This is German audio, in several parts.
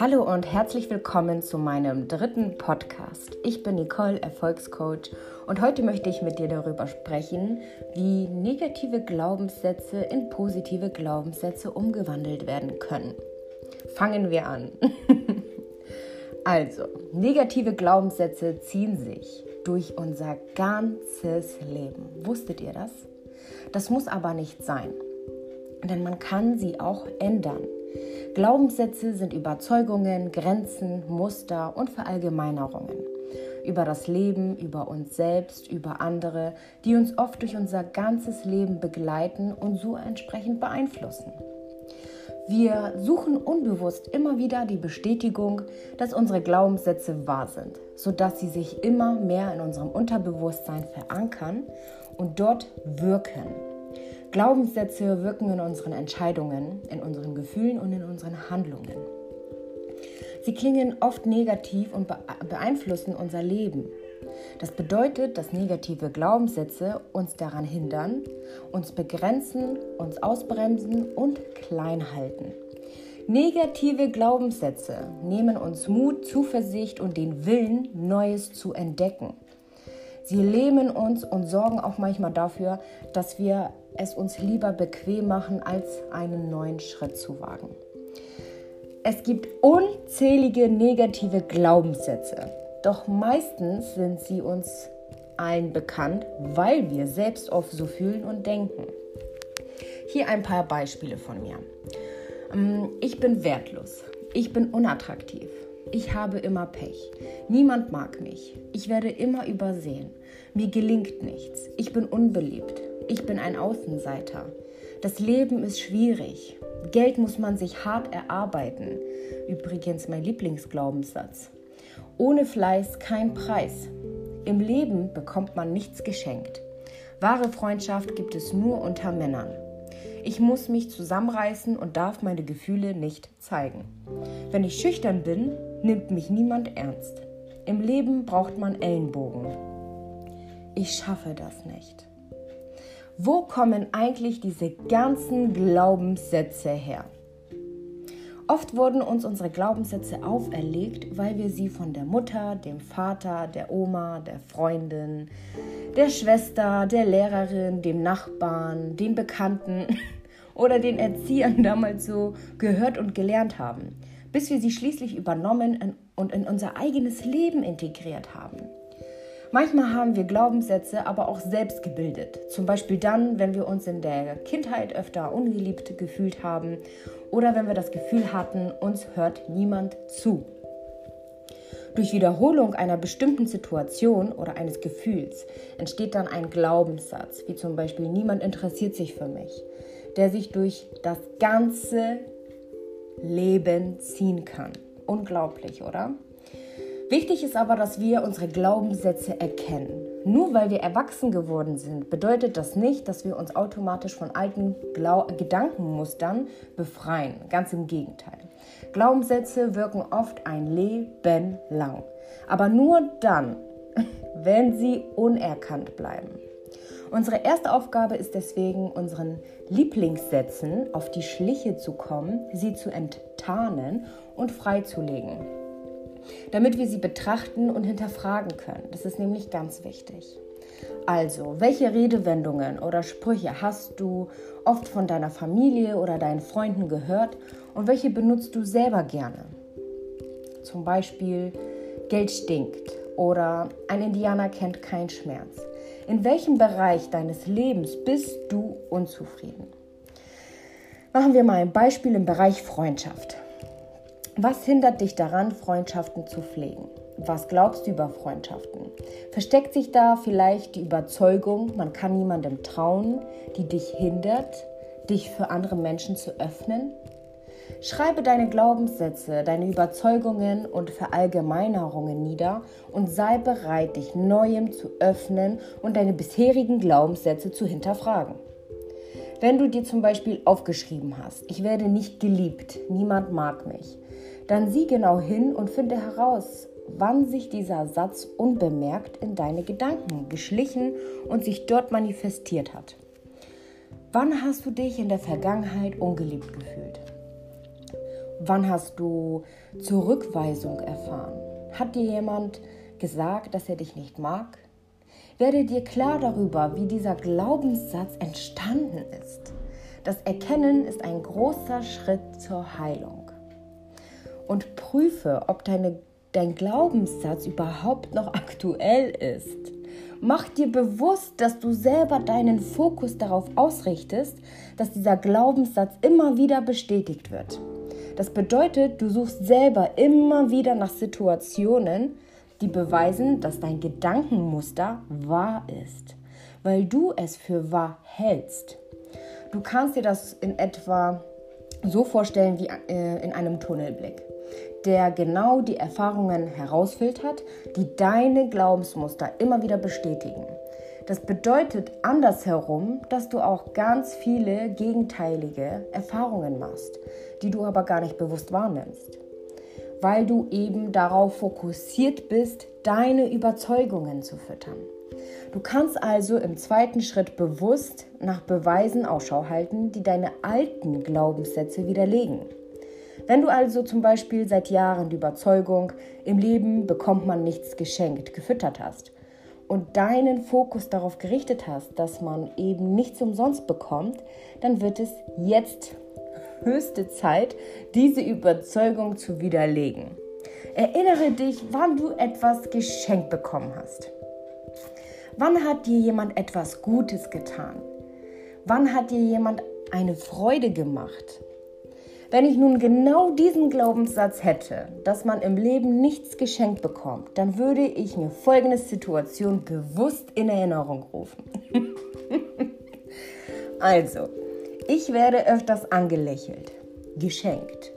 Hallo und herzlich willkommen zu meinem dritten Podcast. Ich bin Nicole, Erfolgscoach und heute möchte ich mit dir darüber sprechen, wie negative Glaubenssätze in positive Glaubenssätze umgewandelt werden können. Fangen wir an. also, negative Glaubenssätze ziehen sich durch unser ganzes Leben. Wusstet ihr das? Das muss aber nicht sein, denn man kann sie auch ändern. Glaubenssätze sind Überzeugungen, Grenzen, Muster und Verallgemeinerungen über das Leben, über uns selbst, über andere, die uns oft durch unser ganzes Leben begleiten und so entsprechend beeinflussen. Wir suchen unbewusst immer wieder die Bestätigung, dass unsere Glaubenssätze wahr sind, sodass sie sich immer mehr in unserem Unterbewusstsein verankern und dort wirken. Glaubenssätze wirken in unseren Entscheidungen, in unseren Gefühlen und in unseren Handlungen. Sie klingen oft negativ und beeinflussen unser Leben. Das bedeutet, dass negative Glaubenssätze uns daran hindern, uns begrenzen, uns ausbremsen und klein halten. Negative Glaubenssätze nehmen uns Mut, Zuversicht und den Willen, Neues zu entdecken. Sie lähmen uns und sorgen auch manchmal dafür, dass wir es uns lieber bequem machen, als einen neuen Schritt zu wagen. Es gibt unzählige negative Glaubenssätze, doch meistens sind sie uns allen bekannt, weil wir selbst oft so fühlen und denken. Hier ein paar Beispiele von mir. Ähm, ich bin wertlos. Ich bin unattraktiv. Ich habe immer Pech. Niemand mag mich. Ich werde immer übersehen. Mir gelingt nichts. Ich bin unbeliebt. Ich bin ein Außenseiter. Das Leben ist schwierig. Geld muss man sich hart erarbeiten. Übrigens mein Lieblingsglaubenssatz. Ohne Fleiß kein Preis. Im Leben bekommt man nichts geschenkt. Wahre Freundschaft gibt es nur unter Männern. Ich muss mich zusammenreißen und darf meine Gefühle nicht zeigen. Wenn ich schüchtern bin, nimmt mich niemand ernst. Im Leben braucht man Ellenbogen. Ich schaffe das nicht. Wo kommen eigentlich diese ganzen Glaubenssätze her? Oft wurden uns unsere Glaubenssätze auferlegt, weil wir sie von der Mutter, dem Vater, der Oma, der Freundin, der Schwester, der Lehrerin, dem Nachbarn, den Bekannten oder den Erziehern damals so gehört und gelernt haben bis wir sie schließlich übernommen und in unser eigenes Leben integriert haben. Manchmal haben wir Glaubenssätze aber auch selbst gebildet. Zum Beispiel dann, wenn wir uns in der Kindheit öfter ungeliebt gefühlt haben oder wenn wir das Gefühl hatten, uns hört niemand zu. Durch Wiederholung einer bestimmten Situation oder eines Gefühls entsteht dann ein Glaubenssatz, wie zum Beispiel niemand interessiert sich für mich, der sich durch das ganze Leben ziehen kann. Unglaublich, oder? Wichtig ist aber, dass wir unsere Glaubenssätze erkennen. Nur weil wir erwachsen geworden sind, bedeutet das nicht, dass wir uns automatisch von alten Glau Gedankenmustern befreien. Ganz im Gegenteil. Glaubenssätze wirken oft ein Leben lang. Aber nur dann, wenn sie unerkannt bleiben. Unsere erste Aufgabe ist deswegen, unseren Lieblingssätzen auf die Schliche zu kommen, sie zu enttarnen und freizulegen, damit wir sie betrachten und hinterfragen können. Das ist nämlich ganz wichtig. Also, welche Redewendungen oder Sprüche hast du oft von deiner Familie oder deinen Freunden gehört und welche benutzt du selber gerne? Zum Beispiel, Geld stinkt oder ein Indianer kennt keinen Schmerz. In welchem Bereich deines Lebens bist du unzufrieden? Machen wir mal ein Beispiel im Bereich Freundschaft. Was hindert dich daran, Freundschaften zu pflegen? Was glaubst du über Freundschaften? Versteckt sich da vielleicht die Überzeugung, man kann niemandem trauen, die dich hindert, dich für andere Menschen zu öffnen? Schreibe deine Glaubenssätze, deine Überzeugungen und Verallgemeinerungen nieder und sei bereit, dich Neuem zu öffnen und deine bisherigen Glaubenssätze zu hinterfragen. Wenn du dir zum Beispiel aufgeschrieben hast, ich werde nicht geliebt, niemand mag mich, dann sieh genau hin und finde heraus, wann sich dieser Satz unbemerkt in deine Gedanken geschlichen und sich dort manifestiert hat. Wann hast du dich in der Vergangenheit ungeliebt gefühlt? Wann hast du Zurückweisung erfahren? Hat dir jemand gesagt, dass er dich nicht mag? Werde dir klar darüber, wie dieser Glaubenssatz entstanden ist. Das Erkennen ist ein großer Schritt zur Heilung. Und prüfe, ob deine, dein Glaubenssatz überhaupt noch aktuell ist. Mach dir bewusst, dass du selber deinen Fokus darauf ausrichtest, dass dieser Glaubenssatz immer wieder bestätigt wird. Das bedeutet, du suchst selber immer wieder nach Situationen, die beweisen, dass dein Gedankenmuster wahr ist, weil du es für wahr hältst. Du kannst dir das in etwa so vorstellen wie äh, in einem Tunnelblick der genau die Erfahrungen herausfiltert, die deine Glaubensmuster immer wieder bestätigen. Das bedeutet andersherum, dass du auch ganz viele gegenteilige Erfahrungen machst, die du aber gar nicht bewusst wahrnimmst, weil du eben darauf fokussiert bist, deine Überzeugungen zu füttern. Du kannst also im zweiten Schritt bewusst nach Beweisen Ausschau halten, die deine alten Glaubenssätze widerlegen. Wenn du also zum Beispiel seit Jahren die Überzeugung, im Leben bekommt man nichts geschenkt, gefüttert hast und deinen Fokus darauf gerichtet hast, dass man eben nichts umsonst bekommt, dann wird es jetzt höchste Zeit, diese Überzeugung zu widerlegen. Erinnere dich, wann du etwas geschenkt bekommen hast. Wann hat dir jemand etwas Gutes getan? Wann hat dir jemand eine Freude gemacht? Wenn ich nun genau diesen Glaubenssatz hätte, dass man im Leben nichts geschenkt bekommt, dann würde ich mir folgende Situation bewusst in Erinnerung rufen. also, ich werde öfters angelächelt, geschenkt.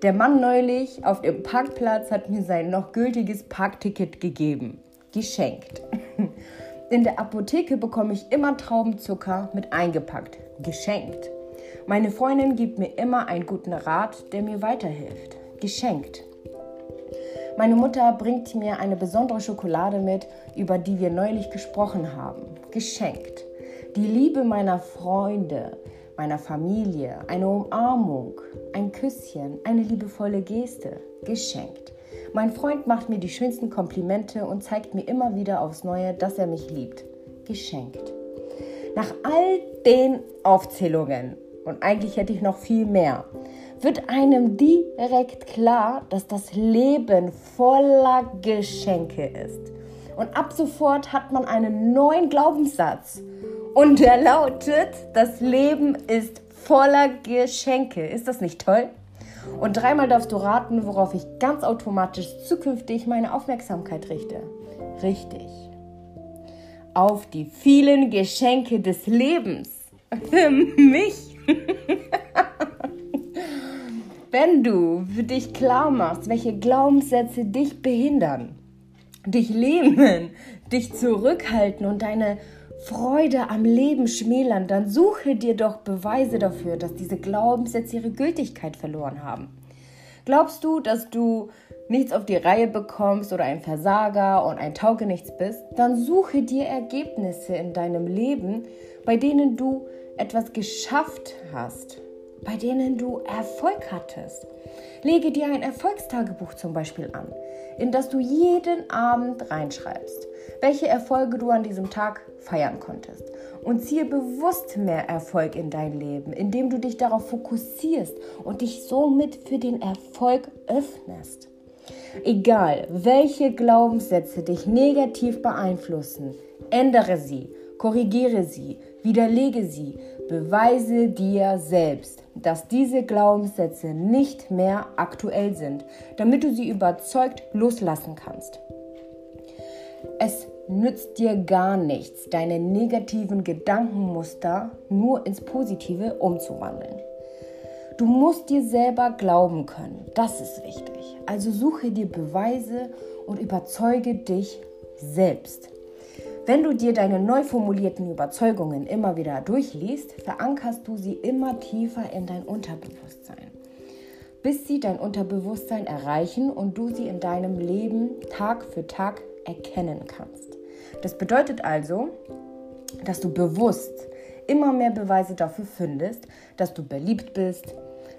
Der Mann neulich auf dem Parkplatz hat mir sein noch gültiges Parkticket gegeben, geschenkt. In der Apotheke bekomme ich immer Traubenzucker mit eingepackt, geschenkt. Meine Freundin gibt mir immer einen guten Rat, der mir weiterhilft. Geschenkt. Meine Mutter bringt mir eine besondere Schokolade mit, über die wir neulich gesprochen haben. Geschenkt. Die Liebe meiner Freunde, meiner Familie, eine Umarmung, ein Küsschen, eine liebevolle Geste. Geschenkt. Mein Freund macht mir die schönsten Komplimente und zeigt mir immer wieder aufs Neue, dass er mich liebt. Geschenkt. Nach all den Aufzählungen und eigentlich hätte ich noch viel mehr, wird einem direkt klar, dass das Leben voller Geschenke ist. Und ab sofort hat man einen neuen Glaubenssatz. Und der lautet, das Leben ist voller Geschenke. Ist das nicht toll? Und dreimal darfst du raten, worauf ich ganz automatisch zukünftig meine Aufmerksamkeit richte. Richtig. Auf die vielen Geschenke des Lebens. Für mich Wenn du für dich klar machst, welche Glaubenssätze dich behindern, dich lähmen, dich zurückhalten und deine Freude am Leben schmälern, dann suche dir doch Beweise dafür, dass diese Glaubenssätze ihre Gültigkeit verloren haben. Glaubst du, dass du nichts auf die Reihe bekommst oder ein Versager und ein Taugenichts bist, dann suche dir Ergebnisse in deinem Leben, bei denen du etwas geschafft hast, bei denen du Erfolg hattest. Lege dir ein Erfolgstagebuch zum Beispiel an, in das du jeden Abend reinschreibst, welche Erfolge du an diesem Tag feiern konntest. Und ziehe bewusst mehr Erfolg in dein Leben, indem du dich darauf fokussierst und dich somit für den Erfolg öffnest. Egal, welche Glaubenssätze dich negativ beeinflussen, ändere sie, korrigiere sie, widerlege sie, beweise dir selbst, dass diese Glaubenssätze nicht mehr aktuell sind, damit du sie überzeugt loslassen kannst. Es nützt dir gar nichts, deine negativen Gedankenmuster nur ins Positive umzuwandeln. Du musst dir selber glauben können, das ist wichtig. Also suche dir Beweise und überzeuge dich selbst. Wenn du dir deine neu formulierten Überzeugungen immer wieder durchliest, verankerst du sie immer tiefer in dein Unterbewusstsein, bis sie dein Unterbewusstsein erreichen und du sie in deinem Leben Tag für Tag erkennen kannst. Das bedeutet also, dass du bewusst immer mehr Beweise dafür findest, dass du beliebt bist,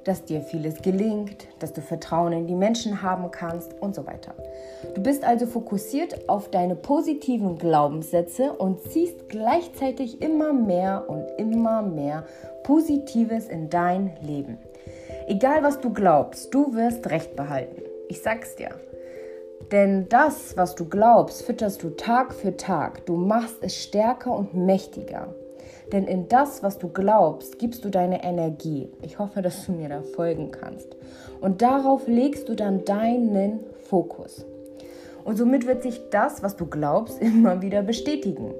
dass dir vieles gelingt, dass du Vertrauen in die Menschen haben kannst und so weiter. Du bist also fokussiert auf deine positiven Glaubenssätze und ziehst gleichzeitig immer mehr und immer mehr Positives in dein Leben. Egal was du glaubst, du wirst Recht behalten. Ich sag's dir. Denn das, was du glaubst, fütterst du Tag für Tag. Du machst es stärker und mächtiger. Denn in das, was du glaubst, gibst du deine Energie. Ich hoffe, dass du mir da folgen kannst. Und darauf legst du dann deinen Fokus. Und somit wird sich das, was du glaubst, immer wieder bestätigen.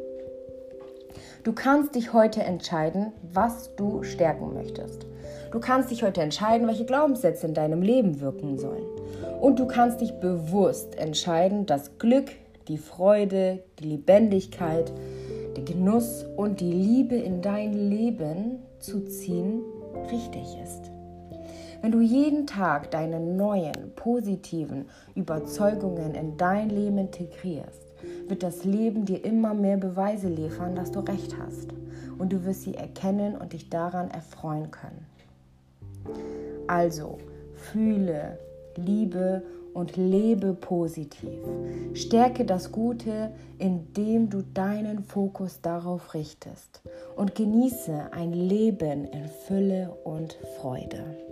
Du kannst dich heute entscheiden, was du stärken möchtest. Du kannst dich heute entscheiden, welche Glaubenssätze in deinem Leben wirken sollen. Und du kannst dich bewusst entscheiden, dass Glück, die Freude, die Lebendigkeit, der Genuss und die Liebe in dein Leben zu ziehen richtig ist. Wenn du jeden Tag deine neuen, positiven Überzeugungen in dein Leben integrierst, wird das Leben dir immer mehr Beweise liefern, dass du recht hast. Und du wirst sie erkennen und dich daran erfreuen können. Also, fühle Liebe und lebe positiv. Stärke das Gute, indem du deinen Fokus darauf richtest und genieße ein Leben in Fülle und Freude.